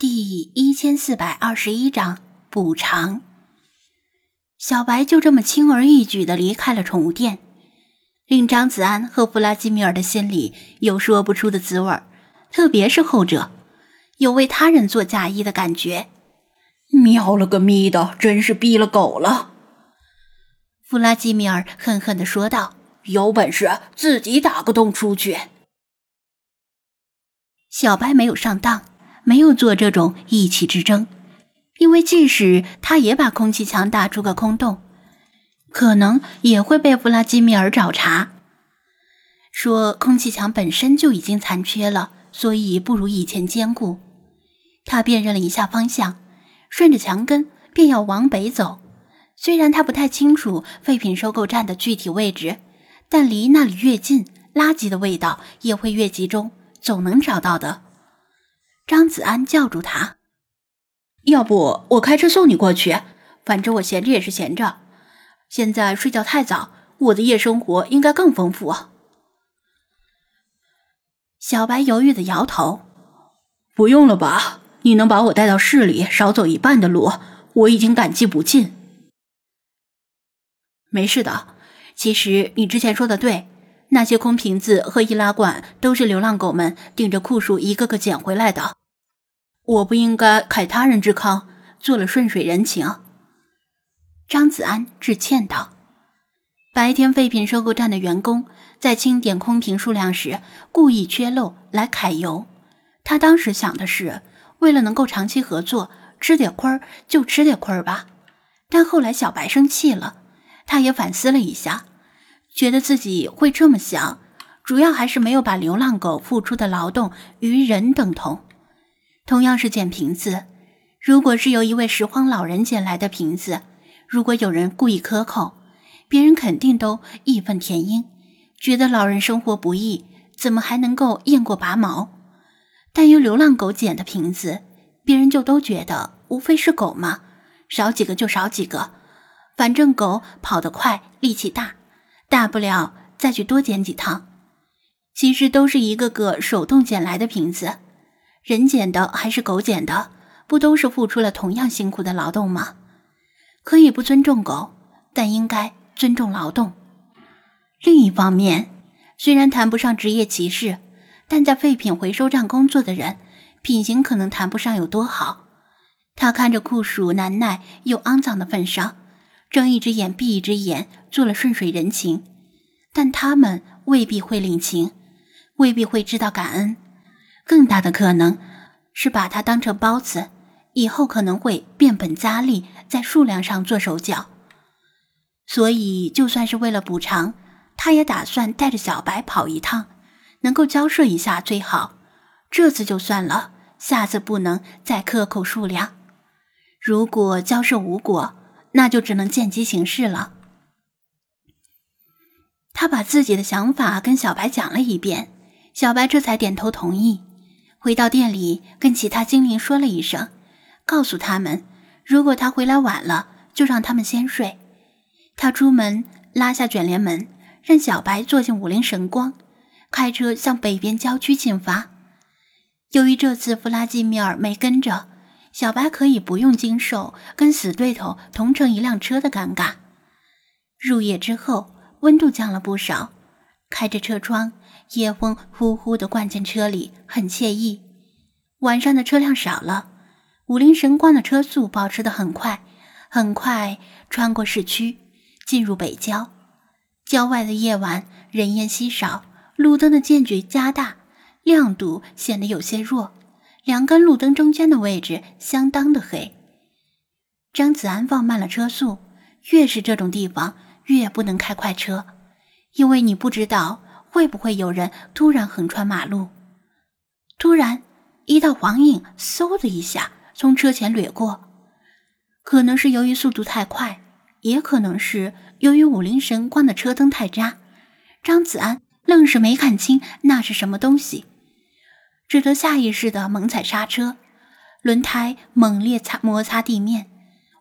第一千四百二十一章补偿。小白就这么轻而易举的离开了宠物店，令张子安和弗拉基米尔的心里有说不出的滋味特别是后者，有为他人做嫁衣的感觉。喵了个咪的，真是逼了狗了！弗拉基米尔恨恨的说道：“有本事自己打个洞出去。”小白没有上当。没有做这种意气之争，因为即使他也把空气墙打出个空洞，可能也会被弗拉基米尔找茬，说空气墙本身就已经残缺了，所以不如以前坚固。他辨认了一下方向，顺着墙根便要往北走。虽然他不太清楚废品收购站的具体位置，但离那里越近，垃圾的味道也会越集中，总能找到的。张子安叫住他：“要不我开车送你过去？反正我闲着也是闲着。现在睡觉太早，我的夜生活应该更丰富。”小白犹豫的摇头：“不用了吧？你能把我带到市里，少走一半的路，我已经感激不尽。”没事的。其实你之前说的对。那些空瓶子和易拉罐都是流浪狗们顶着酷暑一个个捡回来的。我不应该慨他人之康，做了顺水人情。张子安致歉道：“白天废品收购站的员工在清点空瓶数量时故意缺漏来揩油。他当时想的是，为了能够长期合作，吃点亏儿就吃点亏儿吧。但后来小白生气了，他也反思了一下。”觉得自己会这么想，主要还是没有把流浪狗付出的劳动与人等同。同样是捡瓶子，如果是由一位拾荒老人捡来的瓶子，如果有人故意克扣，别人肯定都义愤填膺，觉得老人生活不易，怎么还能够雁过拔毛？但由流浪狗捡的瓶子，别人就都觉得无非是狗嘛，少几个就少几个，反正狗跑得快，力气大。大不了再去多捡几趟，其实都是一个个手动捡来的瓶子，人捡的还是狗捡的，不都是付出了同样辛苦的劳动吗？可以不尊重狗，但应该尊重劳动。另一方面，虽然谈不上职业歧视，但在废品回收站工作的人，品行可能谈不上有多好。他看着酷暑难耐又肮脏的份上。睁一只眼闭一只眼，做了顺水人情，但他们未必会领情，未必会知道感恩。更大的可能是把它当成包子，以后可能会变本加厉，在数量上做手脚。所以，就算是为了补偿，他也打算带着小白跑一趟，能够交涉一下最好。这次就算了，下次不能再克扣数量。如果交涉无果，那就只能见机行事了。他把自己的想法跟小白讲了一遍，小白这才点头同意。回到店里，跟其他精灵说了一声，告诉他们，如果他回来晚了，就让他们先睡。他出门拉下卷帘门，让小白坐进五菱神光，开车向北边郊区进发。由于这次弗拉基米尔没跟着。小白可以不用经受跟死对头同乘一辆车的尴尬。入夜之后，温度降了不少，开着车窗，夜风呼呼的灌进车里，很惬意。晚上的车辆少了，五菱神光的车速保持的很快，很快穿过市区，进入北郊。郊外的夜晚人烟稀少，路灯的间距加大，亮度显得有些弱。两根路灯中间的位置相当的黑。张子安放慢了车速，越是这种地方，越不能开快车，因为你不知道会不会有人突然横穿马路。突然，一道黄影嗖的一下从车前掠过，可能是由于速度太快，也可能是由于五菱神光的车灯太渣，张子安愣是没看清那是什么东西。只得下意识的猛踩刹车，轮胎猛烈擦摩擦地面，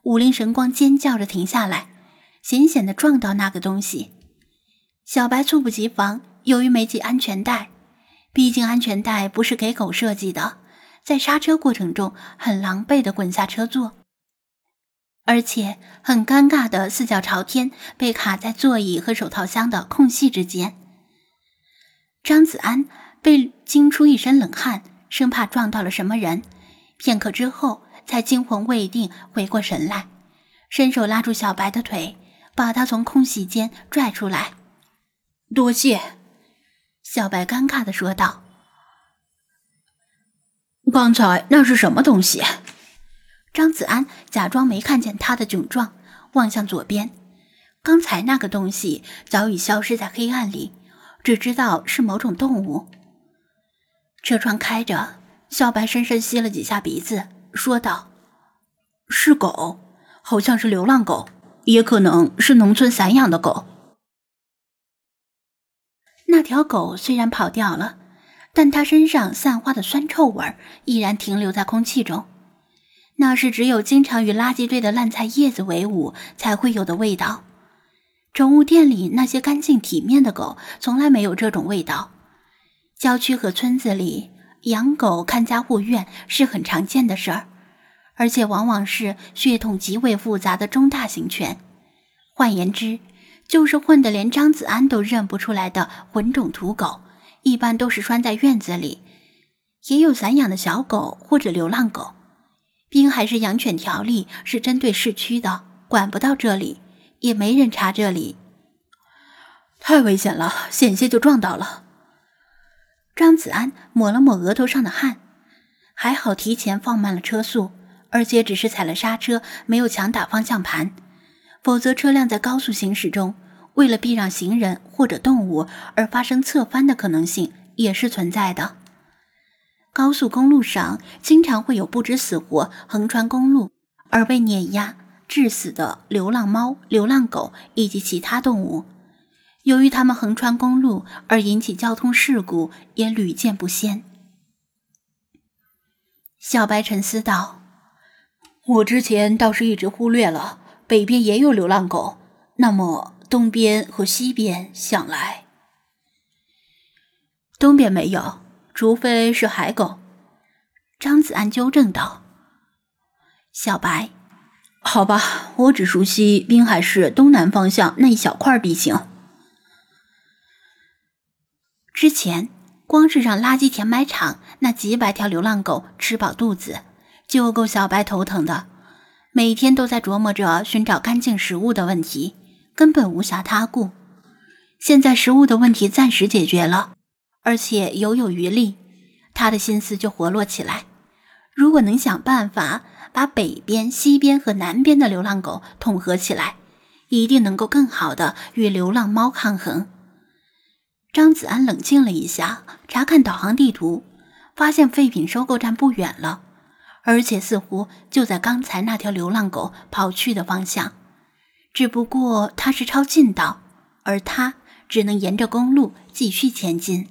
五菱神光尖叫着停下来，险险的撞到那个东西。小白猝不及防，由于没系安全带，毕竟安全带不是给狗设计的，在刹车过程中很狼狈的滚下车座，而且很尴尬的四脚朝天，被卡在座椅和手套箱的空隙之间。张子安被惊出一身冷汗，生怕撞到了什么人，片刻之后才惊魂未定，回过神来，伸手拉住小白的腿，把他从空隙间拽出来。多谢，小白尴尬的说道。刚才那是什么东西？张子安假装没看见他的窘状，望向左边。刚才那个东西早已消失在黑暗里，只知道是某种动物。车窗开着，小白深深吸了几下鼻子，说道：“是狗，好像是流浪狗，也可能是农村散养的狗。”那条狗虽然跑掉了，但它身上散发的酸臭味依然停留在空气中。那是只有经常与垃圾堆的烂菜叶子为伍才会有的味道。宠物店里那些干净体面的狗从来没有这种味道。郊区和村子里养狗看家护院是很常见的事儿，而且往往是血统极为复杂的中大型犬。换言之，就是混得连张子安都认不出来的混种土狗，一般都是拴在院子里，也有散养的小狗或者流浪狗。滨海市养犬条例是针对市区的，管不到这里，也没人查这里。太危险了，险些就撞到了。张子安抹了抹额头上的汗，还好提前放慢了车速，而且只是踩了刹车，没有强打方向盘。否则，车辆在高速行驶中，为了避让行人或者动物而发生侧翻的可能性也是存在的。高速公路上经常会有不知死活横穿公路而被碾压致死的流浪猫、流浪狗以及其他动物。由于他们横穿公路而引起交通事故也屡见不鲜。小白沉思道：“我之前倒是一直忽略了。”北边也有流浪狗，那么东边和西边想来，东边没有，除非是海狗。张子安纠正道：“小白，好吧，我只熟悉滨海市东南方向那一小块地形。之前光是让垃圾填埋场那几百条流浪狗吃饱肚子，就够小白头疼的。”每天都在琢磨着寻找干净食物的问题，根本无暇他顾。现在食物的问题暂时解决了，而且犹有余力，他的心思就活络起来。如果能想办法把北边、西边和南边的流浪狗统合起来，一定能够更好的与流浪猫抗衡。张子安冷静了一下，查看导航地图，发现废品收购站不远了。而且似乎就在刚才那条流浪狗跑去的方向，只不过它是抄近道，而他只能沿着公路继续前进。